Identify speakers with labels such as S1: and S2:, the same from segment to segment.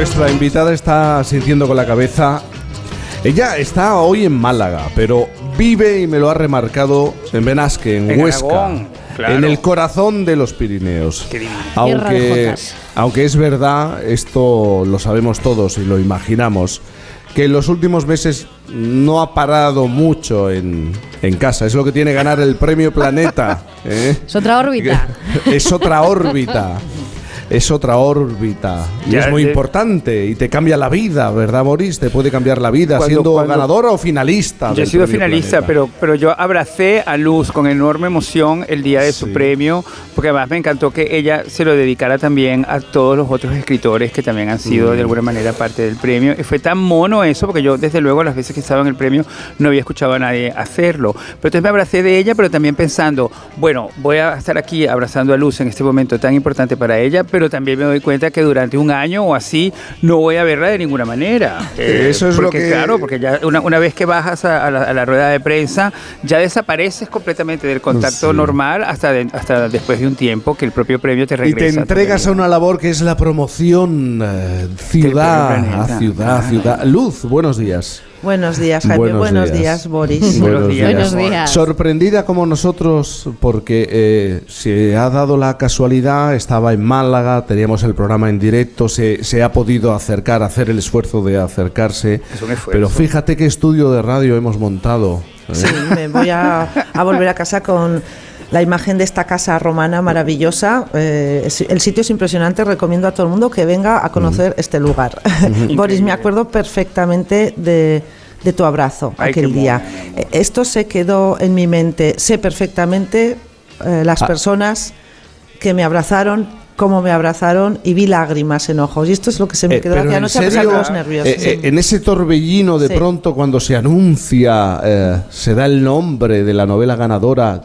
S1: Nuestra invitada está sintiendo con la cabeza. Ella está hoy en Málaga, pero vive y me lo ha remarcado en Benasque, en,
S2: En
S1: Huesca,
S2: Aragón, claro.
S1: en el corazón de los Pirineos.
S2: Qué
S1: Aunque, aunque es verdad, esto lo sabemos todos y lo imaginamos, que en los últimos meses no ha parado mucho en, en casa. Es lo que tiene ganar el premio Planeta. ¿eh?
S3: Es otra órbita.
S1: Es otra órbita. Es otra órbita. Y
S2: Ya,
S1: es muy
S2: de-
S1: importante. Y te cambia la vida, ¿verdad, Boris? Te puede cambiar la vida
S2: Cuando-
S1: siendo
S2: cuando-
S1: ganadora o finalista.
S2: Yo he sido finalista,
S1: Planeta.
S2: pero, pero yo abracé a Luz con enorme emoción el día de
S1: Sí.
S2: su premio, porque además me encantó que ella se lo dedicara también a todos los otros escritores que también han
S1: Mm.
S2: sido de alguna manera parte del premio. Y fue tan mono eso, porque yo desde luego las veces que estaba en el premio no había escuchado a nadie hacerlo. Pero entonces me abracé de ella, pero también pensando, bueno, voy a estar aquí abrazando a Luz en este momento tan importante para ella, pero también me doy cuenta que durante un año o así no voy a verla de ninguna manera. Eh,
S1: Eso es lo que-
S2: Claro, porque ya una, una vez que bajas a, a la, a la rueda de prensa, ya desapareces completamente del contacto
S1: Sí.
S2: normal hasta, de- hasta después de un tiempo que el propio premio te
S1: Y
S2: regresa.
S1: te entregas a una labor que es la promoción eh, ciudad a ciudad ciudad. Luz, buenos días.
S4: Buenos días, Jaime.
S1: Buenos
S4: Buenos,
S1: días.
S4: días. Boris.
S2: Buenos días.
S3: Buenos días.
S1: Sorprendida como nosotros porque eh, se ha dado la casualidad, estaba en Málaga, teníamos el programa en directo, se, se ha podido acercar, hacer el esfuerzo de acercarse.
S2: Es un esfuerzo.
S1: Pero fíjate qué estudio de radio hemos montado. ¿eh?
S4: Sí, me voy a, a volver a casa con la imagen de esta casa romana maravillosa. Eh, es- el sitio es impresionante, recomiendo a todo el mundo que venga a conocer este lugar. Boris, me acuerdo perfectamente de, de tu abrazo
S2: Ay,
S4: aquel día. Eh, Esto se quedó en mi mente. Sé perfectamente eh, las
S1: Ah.
S4: personas que me abrazaron, cómo me abrazaron y vi lágrimas en ojos. Y esto es lo que se me
S1: Eh,
S4: quedó
S1: pero
S4: aquella
S1: en
S4: noche a pesar
S1: serio,
S4: de los nervios.
S1: eh,
S4: Sí.
S1: eh, en ese torbellino de
S4: Sí.
S1: pronto cuando se anuncia, eh, se da el nombre de la novela ganadora,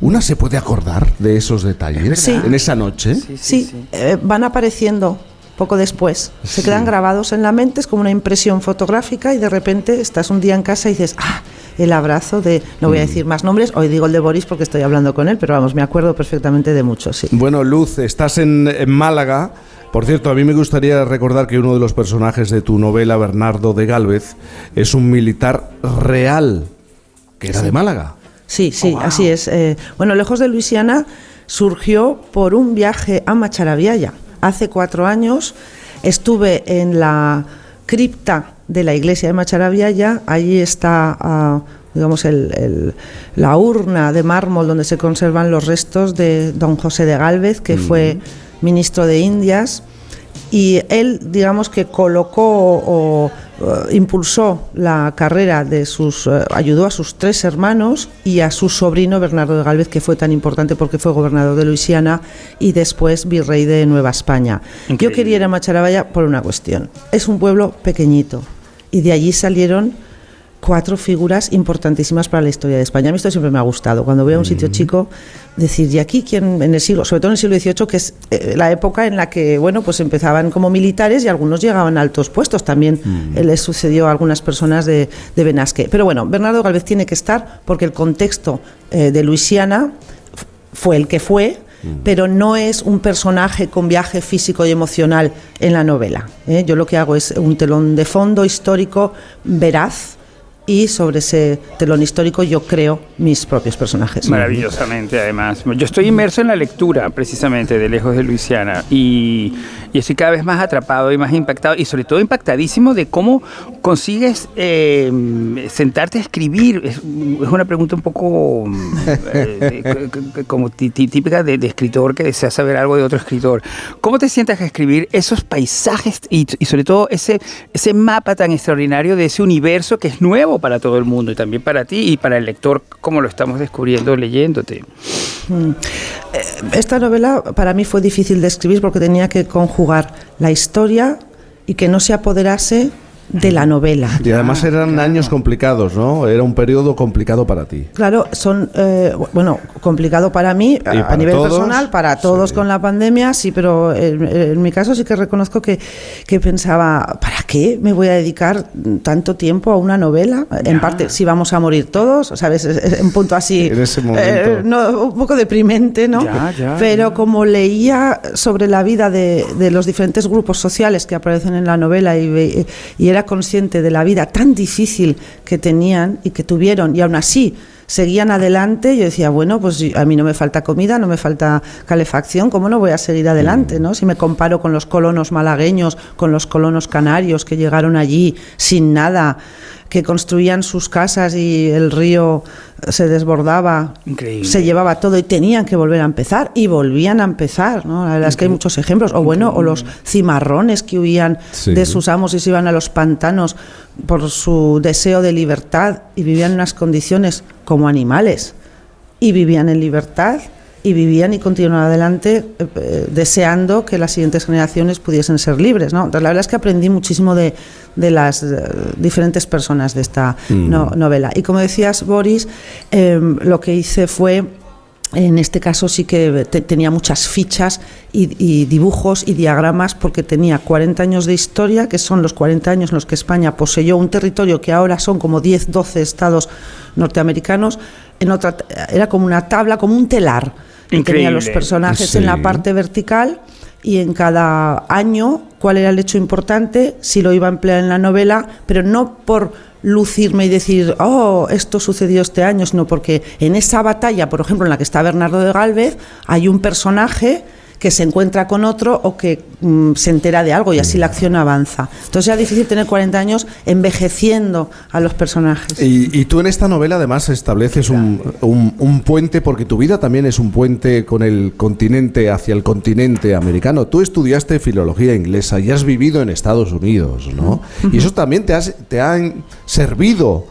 S1: ¿una se puede acordar de esos detalles
S4: Sí.
S1: en esa noche?
S4: Sí, eh, van apareciendo poco después. Se quedan grabados en la mente, es como una impresión fotográfica y de repente estás un día en casa y dices, ah, el abrazo de, no
S1: Mm.
S4: voy a decir más nombres, hoy digo el de Boris porque estoy hablando con él, pero vamos, me acuerdo perfectamente de muchos, sí.
S1: Bueno, Luz, estás en, en Málaga. Por cierto, a mí me gustaría recordar que uno de los personajes de tu novela, Bernardo de Galvez, es un militar real, que era de Málaga.
S4: Sí, sí, así es. Eh, bueno, Lejos de Luisiana surgió por un viaje a Macharabiaya. Hace cuatro años estuve en la cripta de la iglesia de Macharabiaya. Allí está, ah, digamos, el- el- la urna de mármol donde se conservan los restos de don José de Gálvez, que fue ministro de Indias y él, digamos que colocó o, eh, impulsó la carrera de sus, eh, ayudó a sus tres hermanos y a su sobrino Bernardo de Galvez, que fue tan importante porque fue gobernador de Luisiana y después virrey de Nueva España. Yo quería ir a Macharabaya por una cuestión. Es un pueblo pequeñito y de allí salieron cuatro figuras importantísimas para la historia de España. A mí esto siempre me ha gustado. Cuando veo un sitio chico, decir, ¿y aquí quién en el siglo, sobre todo en el siglo XVIII, que es eh, la época en la que, bueno, pues empezaban como militares y algunos llegaban a altos puestos. También eh, les sucedió a algunas personas de, de Benasque. Pero bueno, Bernardo Galvez tiene que estar porque el contexto eh, de Luisiana fue el que fue, pero no es un personaje con viaje físico y emocional en la novela. ¿eh? Yo lo que hago es un telón de fondo histórico veraz y sobre ese telón histórico yo creo mis propios personajes.
S2: Maravillosamente, además. Yo estoy inmerso en la lectura, precisamente, de Lejos de Luisiana, y, y estoy cada vez más atrapado y más impactado, y sobre todo impactadísimo de cómo consigues eh, sentarte a escribir. Es, es una pregunta un poco eh, como tí- tí- típica de, de escritor que desea saber algo de otro escritor. ¿Cómo te sientas a escribir esos paisajes y, y sobre todo ese, ese mapa tan extraordinario de ese universo que es nuevo para todo el mundo y también para ti y para el lector como lo estamos descubriendo leyéndote?
S4: Mm. Eh, Esta novela para mí fue difícil de escribir porque tenía que conjugar la historia y que no se apoderase de la novela.
S1: Y además eran años complicados, ¿no? Era un periodo complicado para ti.
S4: Claro, son, eh, bueno, complicado para mí, a, nivel
S1: todos,
S4: personal, para todos
S1: sí.
S4: con la pandemia, sí, pero en, en mi caso sí que reconozco que, que pensaba, ¿para qué me voy a dedicar tanto tiempo a una novela? En parte, si vamos a morir todos, ¿sabes? Es- es un punto así,
S1: En ese momento.
S4: eh, no, un poco deprimente, ¿no?
S2: Ya, ya,
S4: pero
S2: ya.
S4: como leía sobre la vida de, de los diferentes grupos sociales que aparecen en la novela y, ve- y era consciente de la vida tan difícil que tenían y que tuvieron y aún así seguían adelante, yo decía, bueno, pues a mí no me falta comida, no me falta calefacción, ¿cómo no voy a seguir adelante? ¿no? Si me comparo con los colonos malagueños, con los colonos canarios que llegaron allí sin nada, que construían sus casas y el río se desbordaba,
S2: Increíble.
S4: se llevaba todo y tenían que volver a empezar y volvían a empezar, ¿no? La verdad es que hay muchos ejemplos, o bueno, o los cimarrones que huían
S1: Sí.
S4: de sus amos y se iban a los pantanos por su deseo de libertad y vivían en unas condiciones como animales y vivían en libertad y vivían y continuaban adelante eh, eh, deseando que las siguientes generaciones pudiesen ser libres. ¿no? Entonces, la verdad es que aprendí muchísimo de, de las eh, diferentes personas de esta no- novela. Y como decías, Boris, eh, lo que hice fue en este caso sí que te- tenía muchas fichas y, y dibujos y diagramas porque tenía 40 años de historia, que son los 40 años en los que España poseyó un territorio que ahora son como 10, 12 estados norteamericanos. En otra, era como una tabla, como un telar. Que tenía los personajes en la parte vertical y en cada año cuál era el hecho importante, si lo iba a emplear en la novela, pero no por lucirme y decir, oh, esto sucedió este año, sino porque en esa batalla, por ejemplo, en la que está Bernardo de Galvez, hay un personaje que se encuentra con otro o que mm, se entera de algo y así la acción avanza. Entonces era difícil tener 40 años envejeciendo a los personajes.
S1: Y, y tú en esta novela además estableces un, un- un puente, porque tu vida también es un puente con el continente, hacia el continente americano. Tú estudiaste filología inglesa y has vivido en Estados Unidos, ¿no? Y eso también te, has- te ha servido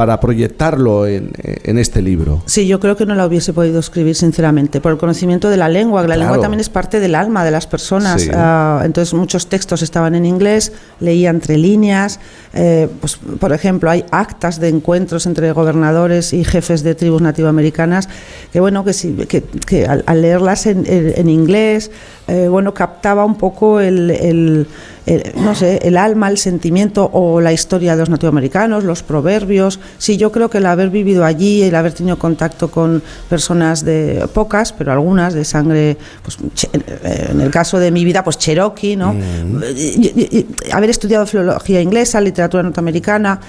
S1: para proyectarlo en, en este libro.
S4: Sí, yo creo que no la hubiese podido escribir, sinceramente, por el conocimiento de la lengua. que La
S1: Claro.
S4: lengua también es parte del alma de las personas.
S1: Sí.
S4: Ah, entonces, muchos textos estaban en inglés, leía entre líneas. eh, pues, por ejemplo, hay actas de encuentros entre gobernadores y jefes de tribus nativoamericanas que, bueno, que, sí, que, que al, al leerlas en, en- en inglés, eh, bueno, captaba un poco el, el- no sé, el alma, el sentimiento o la historia de los nativoamericanos, los proverbios. Sí, yo creo que el haber vivido allí, el haber tenido contacto con personas de pocas, pero algunas de sangre, pues eh, en el caso de mi vida, pues cherokee, ¿no? Y- y- y haber estudiado filología inglesa, literatura norteamericana.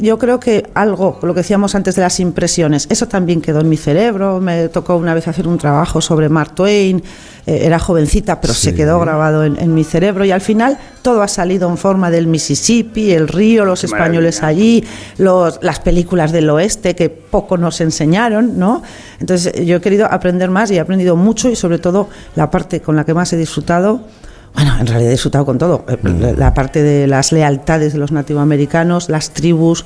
S4: Yo creo que algo, lo que decíamos antes de las impresiones, eso también quedó en mi cerebro. Me tocó una vez hacer un trabajo sobre Mark Twain, eh, era jovencita, pero se quedó grabado en, en mi cerebro y al final todo ha salido en forma del Mississippi, el río, los
S2: Qué
S4: españoles
S2: maravilla.
S4: allí, los, las películas del oeste que poco nos enseñaron, ¿no? Entonces yo he querido aprender más y he aprendido mucho y sobre todo la parte con la que más he disfrutado. Bueno, en realidad he disfrutado con todo. Eh, la- La parte de las lealtades de los nativoamericanos, las tribus,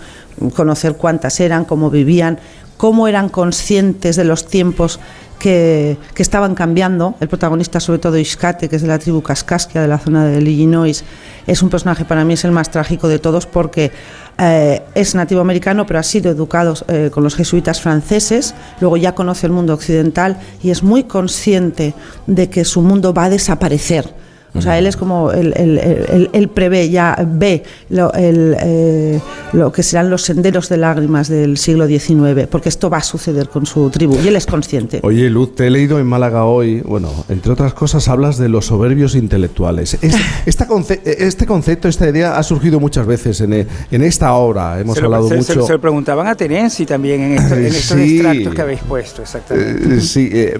S4: conocer cuántas eran, cómo vivían, cómo eran conscientes de los tiempos que, que estaban cambiando. El protagonista, sobre todo Iscate, que es de la tribu Kaskaskia, de la zona del Illinois, es un personaje para mí es el más trágico de todos porque eh, es nativo americano, pero ha sido educado eh, con los jesuitas franceses, luego ya conoce el mundo occidental y es muy consciente de que su mundo va a desaparecer. O sea, él es como, él, él- él- él prevé, ya ve lo, el, eh, lo que serán los senderos de lágrimas del siglo XIX, porque esto va a suceder con su tribu y él es consciente.
S1: Oye, Luz, te he leído en Málaga hoy, bueno, entre otras cosas hablas de los soberbios intelectuales. Es- esta conce- este concepto, esta idea ha surgido muchas veces en, e- en esta obra, hemos
S2: se, lo,
S1: hablado
S2: se- se-
S1: mucho.
S2: se lo preguntaban a Terenzi también en, esto- en estos
S1: Sí.
S2: extractos que habéis puesto, exactamente.
S1: Eh, sí, eh,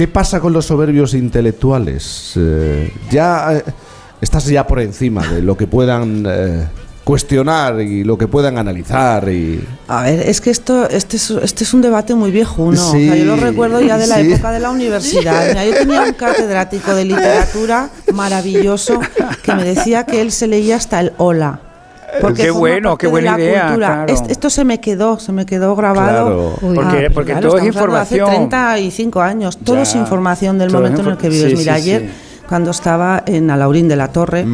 S1: ¿qué pasa con los soberbios intelectuales? Eh, ya eh, estás ya por encima de lo que puedan eh, cuestionar y lo que puedan analizar y
S4: A ver, es que esto, este es, este es un debate muy viejuno. O sea, yo lo recuerdo ya de la
S1: sí.
S4: época de la universidad. Mira, yo tenía un catedrático de literatura maravilloso que me decía que él se leía hasta el hola. Porque
S2: Qué bueno, qué buena idea,
S4: cultura.
S2: claro.
S4: Est- esto se me quedó, se me quedó grabado.
S1: Claro.
S3: Uy.
S2: Porque-
S4: Ah,
S2: porque
S4: claro,
S2: todo es información.
S4: Hace 35 años, todo
S2: Ya,
S4: es información del
S2: todo
S4: momento en el que vives.
S2: sí,
S4: Mira,
S2: sí,
S4: ayer
S2: sí.
S4: cuando estaba en Alaurín de la Torre.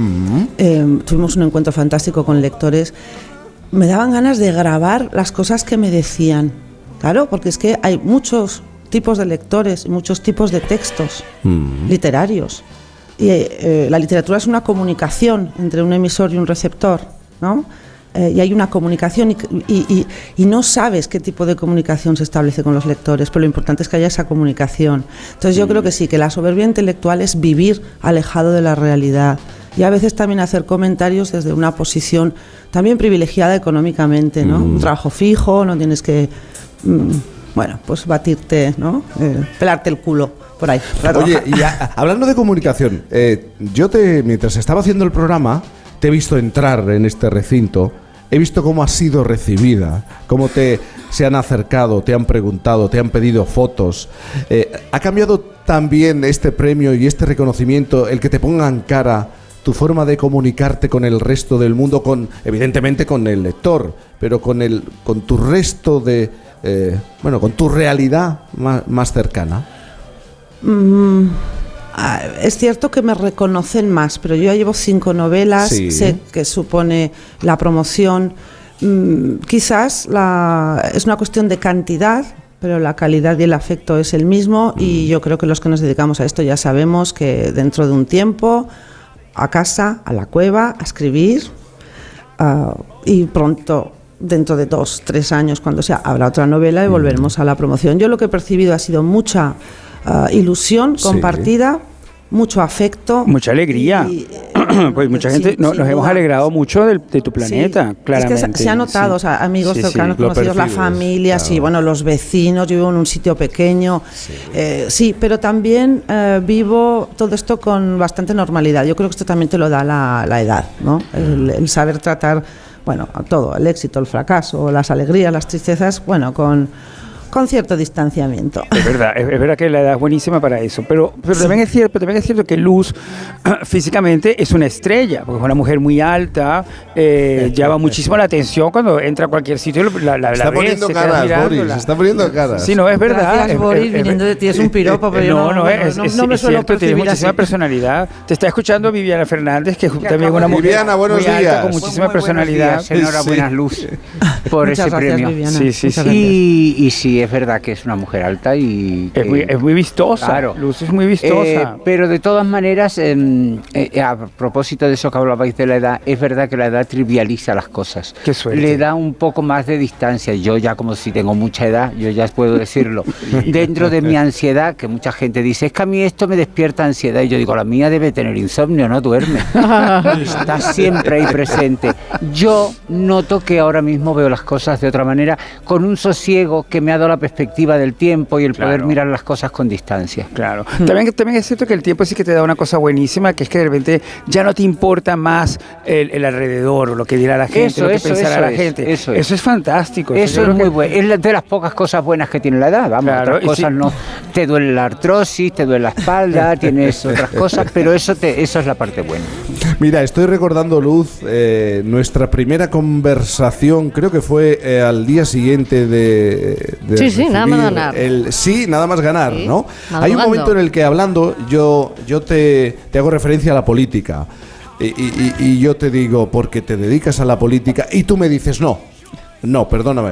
S4: Eh, tuvimos un encuentro fantástico con lectores. Me daban ganas de grabar las cosas que me decían. Claro, porque es que hay muchos tipos de lectores y muchos tipos de textos literarios. Y eh, la literatura es una comunicación entre un emisor y un receptor, ¿no? Eh, y hay una comunicación y, y- y- y no sabes qué tipo de comunicación se establece con los lectores, pero lo importante es que haya esa comunicación. Entonces yo creo que sí, que la soberbia intelectual es vivir alejado de la realidad y a veces también hacer comentarios desde una posición también privilegiada económicamente, ¿no? Un trabajo fijo, no tienes que, mm, bueno, pues batirte, ¿no? Eh, pelarte el culo por ahí.
S1: Oye, y a- hablando de comunicación, eh, yo te, mientras estaba haciendo el programa, te he visto entrar en este recinto, he visto cómo has sido recibida, cómo te se han acercado, te han preguntado, te han pedido fotos. Eh, ¿Ha cambiado también este premio y este reconocimiento, el que te pongan cara tu forma de comunicarte con el resto del mundo, con evidentemente con el lector, pero con el con tu resto de eh, bueno, con tu realidad más, cercana?
S4: Ah, Es cierto que me reconocen más, pero yo ya llevo cinco novelas,
S1: Sí.
S4: sé que supone la promoción. Mm, quizás la, es una cuestión de cantidad, pero la calidad y el afecto es el mismo y yo creo que los que nos dedicamos a esto ya sabemos que dentro de un tiempo, a casa, a la cueva, a escribir ah, y pronto, dentro de dos, tres años, cuando sea, habrá otra novela y volveremos a la promoción. Yo lo que he percibido ha sido mucha ah, ilusión
S1: Sí.
S4: compartida, mucho afecto.
S2: Mucha alegría.
S4: y,
S2: pues mucha
S4: sí,
S2: gente no- nos hemos alegrado mucho del- de, tu
S4: Sí.
S2: planeta, claramente.
S4: Es que se, ha notado,
S2: sí.
S4: o sea, amigos
S2: Sí, sí,
S4: cercanos, conocidos, la familia, sí,
S1: claro.
S4: bueno, los vecinos, yo vivo en un sitio pequeño, eh, sí, pero también eh, vivo todo esto con bastante normalidad. Yo creo que esto también te lo da la, la edad, ¿no? El, el saber tratar, bueno, todo, el éxito, el fracaso, las alegrías, las tristezas, bueno, con, con cierto distanciamiento.
S2: Es verdad, es, es verdad que la edad es buenísima para eso, pero, pero también es cierto, también es cierto que Luz físicamente es una estrella, porque es una mujer muy alta, eh, llama muchísimo la atención cuando entra a cualquier sitio, la, la, la
S1: está
S2: ves,
S1: poniendo
S2: se queda
S1: caras,
S2: mirándola.
S1: Boris. Está poniendo caras.
S2: Sí, no, es verdad.
S4: Gracias,
S2: es-
S4: Boris,
S2: es- es-
S4: viniendo de ti es un piropo, pero yo
S2: no,
S4: no-
S2: no,
S4: bueno,
S2: es,
S4: no-
S2: es-
S4: no me
S2: es
S4: suelo
S2: cierto, tiene
S4: percibir
S2: muchísima
S4: así.
S2: personalidad. Te está escuchando Viviana Fernández, que es también una mujer
S1: Viviana, buenos
S2: muy alta,
S1: días.
S2: con
S1: Muy-
S2: muchísima
S3: Muy buenos
S2: personalidad.
S3: días, enhorabuena,
S1: Sí.
S3: Luz, por
S4: Muchas
S3: ese
S4: gracias,
S3: premio.
S4: Viviana.
S2: Sí, sí, sí.
S3: Y, y sí, es verdad que es una mujer alta y...
S2: Es
S3: que-
S2: muy, es muy vistosa.
S3: Claro.
S2: Luz es muy vistosa.
S3: Eh, pero de todas maneras, em, eh, a propósito de eso que hablabais de la edad, es verdad que la edad trivializa las cosas.
S2: Qué.
S3: Le da un poco más de distancia. Yo ya como si tengo mucha edad, yo ya puedo decirlo. Dentro de mi ansiedad, que mucha gente dice, es que a mí esto me despierta ansiedad. Y yo digo, la mía debe tener insomnio, no duerme. Está siempre ahí presente. Yo noto que ahora mismo veo las cosas de otra manera, con un sosiego que me ha dado la perspectiva del tiempo y el poder
S2: Claro.
S3: mirar las cosas con distancia.
S2: Claro. También, también es cierto que el tiempo sí que te da una cosa buenísima, que es que de repente ya no te importa más el, el alrededor, o lo que dirá la gente,
S3: Eso,
S2: lo que
S3: eso,
S2: pensará
S3: eso
S2: la
S3: es,
S2: gente.
S3: eso es.
S2: fantástico. yo
S3: Eso
S2: creo
S3: es
S2: que-
S3: muy bueno. Es de las pocas cosas buenas que tiene la edad. Vamos,
S2: Claro,
S3: otras cosas
S2: sí.
S3: no. Te duele la artrosis, te duele la espalda, tienes otras cosas, pero eso, te, eso es la parte buena.
S1: Mira, estoy recordando, Luz, eh, nuestra primera conversación, creo que fue eh, al día siguiente de... de
S5: Sí, sí, nada más ganar.
S1: El, sí, nada más ganar,
S5: Sí,
S1: ¿no?
S5: madrugando.
S1: Hay un momento en el que hablando, yo, yo te, te hago referencia a la política. Y, y- y- yo te digo, porque te dedicas a la política, y tú me dices, no, no, perdóname.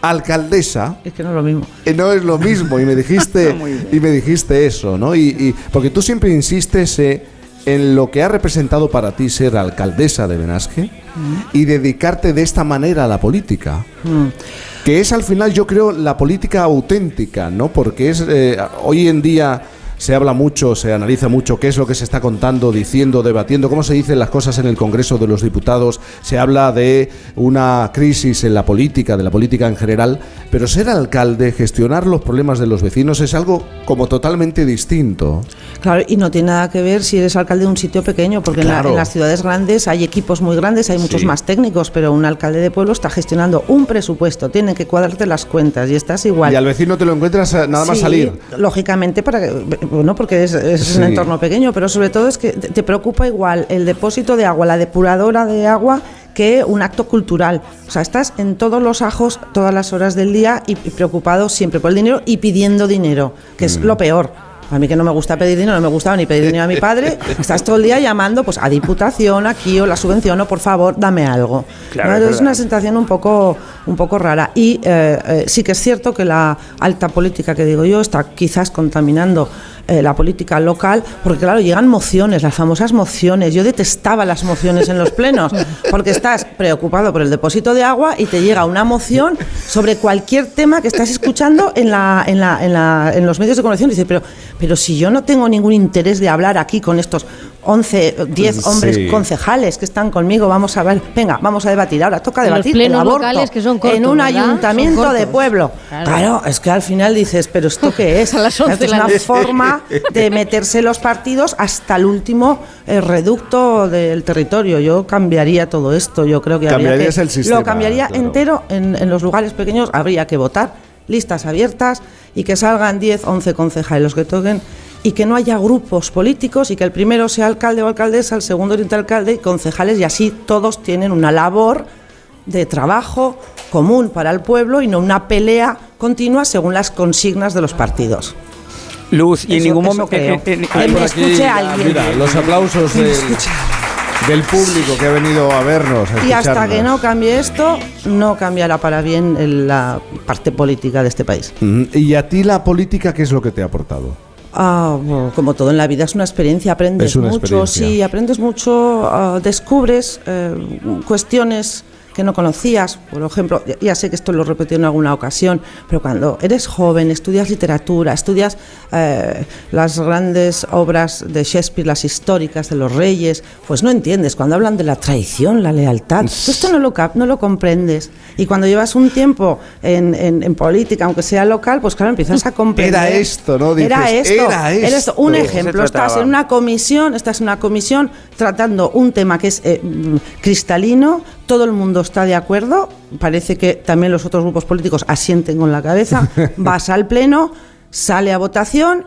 S1: Alcaldesa,
S4: Es que no es lo mismo.
S1: eh, no es lo mismo y me dijiste y me dijiste eso no y, y- porque tú siempre insistes eh, en lo que ha representado para ti ser alcaldesa de Benasque y dedicarte de esta manera a la política que es al final yo creo la política auténtica no porque es eh, hoy en día se habla mucho, se analiza mucho qué es lo que se está contando, diciendo, debatiendo, cómo se dicen las cosas en el Congreso de los Diputados. Se habla de una crisis en la política, de la política en general, pero ser alcalde, gestionar los problemas de los vecinos es algo como totalmente distinto.
S4: Claro, y no tiene nada que ver si eres alcalde de un sitio pequeño, porque en la- en, las ciudades grandes hay equipos muy grandes, hay muchos
S1: Sí.
S4: más técnicos, pero un alcalde de pueblo está gestionando un presupuesto, tiene que cuadrarte las cuentas y estás igual.
S1: Y al vecino te lo encuentras eh, nada más
S4: Sí,
S1: salir.
S4: Lógicamente, para que- bueno, porque es, es
S1: Sí.
S4: un entorno pequeño, pero sobre todo es que te preocupa igual el depósito de agua, la depuradora de agua, que un acto cultural. O sea, estás en todos los ajos, todas las horas del día y, y preocupado siempre por el dinero y pidiendo dinero, que es lo peor. A mí que no me gusta pedir dinero, no me gustaba ni pedir dinero a mi padre. Estás todo el día llamando pues a diputación, aquí o la subvención, o por favor, dame algo.
S2: Claro,
S4: ¿no?
S2: es
S4: una sensación un poco, un poco rara. Y eh, eh, sí que es cierto que la alta política que digo yo está quizás contaminando eh, la política local, porque claro, llegan mociones, las famosas mociones. Yo detestaba las mociones en los plenos, porque estás preocupado por el depósito de agua y te llega una moción sobre cualquier tema que estás escuchando en, la, en, la, en, la- en los medios de comunicación. Dice, pero, pero si yo no tengo ningún interés de hablar aquí con estos 11, 10 hombres
S1: Sí.
S4: concejales que están conmigo, vamos a ver, venga, vamos a debatir. Ahora toca
S5: En los
S4: debatir
S5: plenos
S4: el aborto
S5: locales que son cortos,
S4: en un
S5: ¿verdad?
S4: ayuntamiento de pueblo.
S5: Claro.
S4: Claro. es que al final dices, pero ¿esto qué es?
S5: A las 11
S4: es una
S5: noche.
S4: forma de meterse los partidos hasta el último eh, reducto del territorio. Yo cambiaría todo esto. Yo creo que habría que-
S1: el sistema,
S4: Lo cambiaría
S1: claro.
S4: entero en, en los lugares pequeños. Habría que votar, listas abiertas y que salgan 10, 11 concejales los que toquen y que no haya grupos políticos y que el primero sea alcalde o alcaldesa, el segundo oriente alcalde y concejales y así todos tienen una labor de trabajo común para el pueblo y no una pelea continua según las consignas de los partidos.
S2: Luz, y en ningún momento.
S4: Que
S1: Hay
S4: me
S1: por aquí,
S4: escuche alguien.
S1: Mira, los aplausos del, del público que ha venido a vernos. a
S4: Y hasta que no cambie esto, no cambiará para bien la parte política de este país.
S1: ¿Y a ti la política qué es lo que te ha aportado?
S4: Ah, bueno, como todo en la vida es una experiencia, aprendes
S1: una
S4: mucho,
S1: experiencia.
S4: sí, aprendes mucho, ah, descubres eh, cuestiones que no conocías, por ejemplo, ya, ya sé que esto lo he repetido en alguna ocasión, pero cuando eres joven, estudias literatura, estudias eh, las grandes obras de Shakespeare, las históricas de los reyes, pues no entiendes, cuando hablan de la traición, la lealtad, tú esto no lo, cap- no lo comprendes. Y cuando llevas un tiempo en, en- en política, aunque sea local, pues claro, empiezas a comprender.
S1: Era esto, ¿no?
S4: era esto.
S1: era
S4: era
S1: esto.
S4: Un ejemplo, estás en una comisión, estás en una comisión tratando un tema que es eh, mm, cristalino, todo el mundo está de acuerdo, parece que también los otros grupos políticos asienten con la cabeza, vas al pleno, sale a votación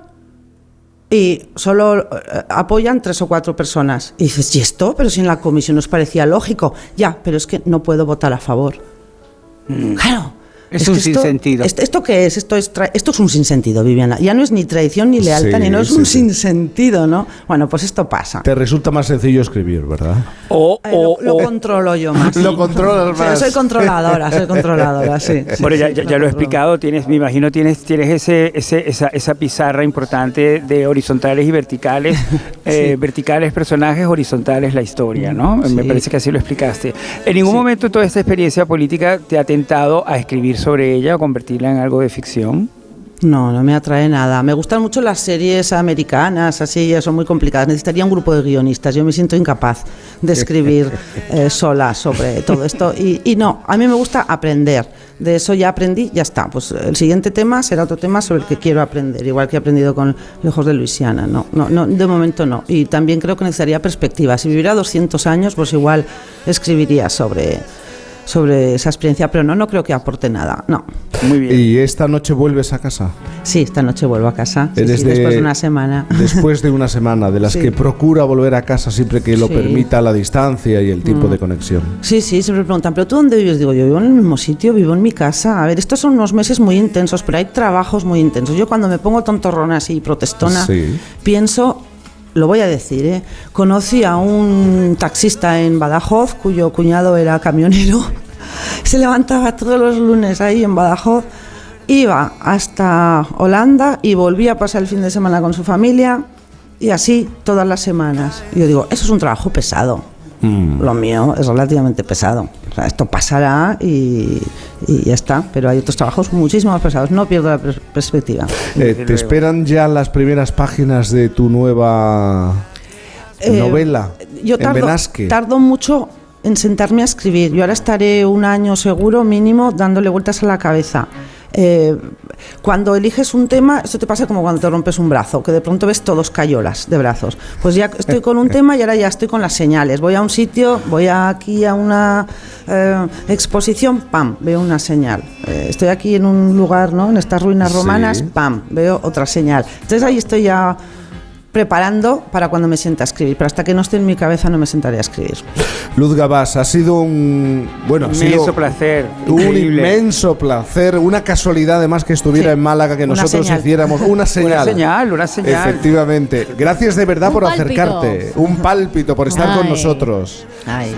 S4: y solo eh, apoyan tres o cuatro personas. Y dices, ¿y esto? Pero si en la comisión nos parecía lógico. Ya, pero es que no puedo votar a favor. Claro.
S3: Es
S4: que
S3: un
S4: esto-
S3: sinsentido.
S4: Esto, ¿Esto qué es? Esto es, tra- esto es un sinsentido, Viviana. Ya no es ni traición ni lealtad,
S1: Sí,
S4: ni no, es
S1: sí,
S4: un
S1: sí.
S4: sinsentido, ¿no? Bueno, pues esto pasa.
S1: Te resulta más sencillo escribir, ¿verdad?
S2: O,
S4: Eh,
S2: o-
S4: lo, lo
S2: o-
S4: controlo yo más.
S1: Lo controlas más.
S4: soy controladora, soy controladora, sí. sí,
S2: Bueno, ya,
S4: sí,
S2: ya-
S4: lo
S2: ya lo he explicado, tienes, me imagino tienes, tienes ese, ese- esa, esa pizarra importante de horizontales y verticales, eh, verticales personajes, horizontales la historia, ¿no? Me parece que así lo explicaste. ¿En ningún momento toda esta experiencia política te ha tentado a escribir sobre ella o convertirla en algo de ficción?
S4: No, no me atrae nada. Me gustan mucho las series americanas, así, ya son muy complicadas. Necesitaría un grupo de guionistas. Yo me siento incapaz de escribir eh, sola sobre todo esto. Y, y no, a mí me gusta aprender. De eso ya aprendí, ya está. Pues el siguiente tema será otro tema sobre el que quiero aprender, igual que he aprendido con Lejos de Luisiana. No, no, no, de momento no. Y también creo que necesitaría perspectiva. Si viviera 200 años, pues igual escribiría sobre, sobre esa experiencia, pero no, no creo que aporte nada. No.
S2: Muy bien.
S1: ¿Y esta noche vuelves a casa?
S4: Sí, esta noche vuelvo a casa. Sí,
S1: Eres
S4: sí, después de una semana.
S1: Después de una semana, de las
S4: Sí.
S1: que procura volver a casa siempre que lo
S4: Sí. Mm.
S1: permita la distancia y el tiempo de conexión.
S4: Sí, sí, siempre me preguntan, ¿pero tú dónde vives? Digo, yo vivo en el mismo sitio, vivo en mi casa. A ver, estos son unos meses muy intensos, pero hay trabajos muy intensos. Yo cuando me pongo tontorrona así, protestona,
S1: Sí.
S4: pienso, lo voy a decir, ¿eh? conocí a un taxista en Badajoz cuyo cuñado era camionero. Se levantaba todos los lunes ahí en Badajoz, iba hasta Holanda y volvía a pasar el fin de semana con su familia y así todas las semanas. Y yo digo, eso es un trabajo pesado. Lo mío es relativamente pesado. O sea, esto pasará y, y ya está. Pero hay otros trabajos muchísimo más pesados. No pierdo la pers- perspectiva.
S1: Eh, ¿Te esperan ya las primeras páginas de tu nueva
S4: Eh,
S1: novela
S4: Yo tardo mucho en sentarme a escribir. Yo ahora estaré un año seguro, mínimo, dándole vueltas a la cabeza. Eh, cuando eliges un tema, esto te pasa como cuando te rompes un brazo, que de pronto ves todos cayolas de brazos. Pues ya estoy con un tema y ahora ya estoy con las señales. Voy a un sitio, voy aquí a una eh, exposición, pam, veo una señal. Eh, estoy aquí en un lugar, ¿no? En estas ruinas
S1: Sí.
S4: romanas, pam, veo otra señal. Entonces ahí estoy ya preparando para cuando me sienta a escribir. Pero hasta que no esté en mi cabeza no me sentaré a escribir.
S1: Luz Gabás, ha sido un bueno, ha
S2: Inmenso
S1: sido
S2: placer.
S1: un
S2: increíble.
S1: inmenso placer, una casualidad además que estuviera
S4: Sí,
S1: en Málaga, que nosotros
S4: señal.
S1: hiciéramos una señal.
S2: Una señal, una señal.
S1: Efectivamente. Gracias de verdad
S5: Un
S1: por
S5: pálpito.
S1: acercarte, un pálpito por estar con nosotros.
S4: Ay.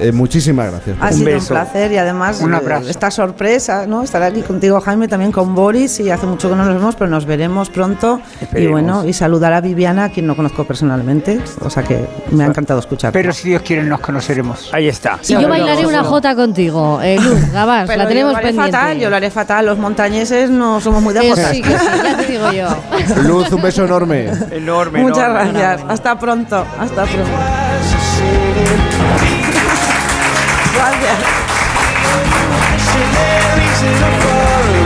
S1: Eh, muchísimas gracias.
S4: Ha
S2: Un
S4: sido
S2: beso.
S4: un placer y además
S2: Un
S4: eh,
S2: abrazo.
S4: esta sorpresa, ¿no? Estar aquí contigo, Jaime, también con Boris y hace mucho que no nos vemos, pero nos veremos pronto. Y bueno, y saludar a Viviana, a quien no conozco personalmente, o sea que me ha encantado escuchar.
S3: Pero si Dios quiere nos conoceremos.
S2: Ahí está.
S5: Y yo bailaré una jota contigo, eh, Luz, Gabás, la tenemos
S4: yo lo haré
S5: pendiente.
S4: fatal, yo lo haré fatal. Los montañeses no somos muy de
S5: Que
S4: jotas.
S5: sí, que sí, ya te digo yo.
S1: Luz, un beso enorme.
S2: Enorme,
S4: Muchas
S2: enorme.
S4: gracias. Hasta pronto. Hasta pronto.
S6: 关键。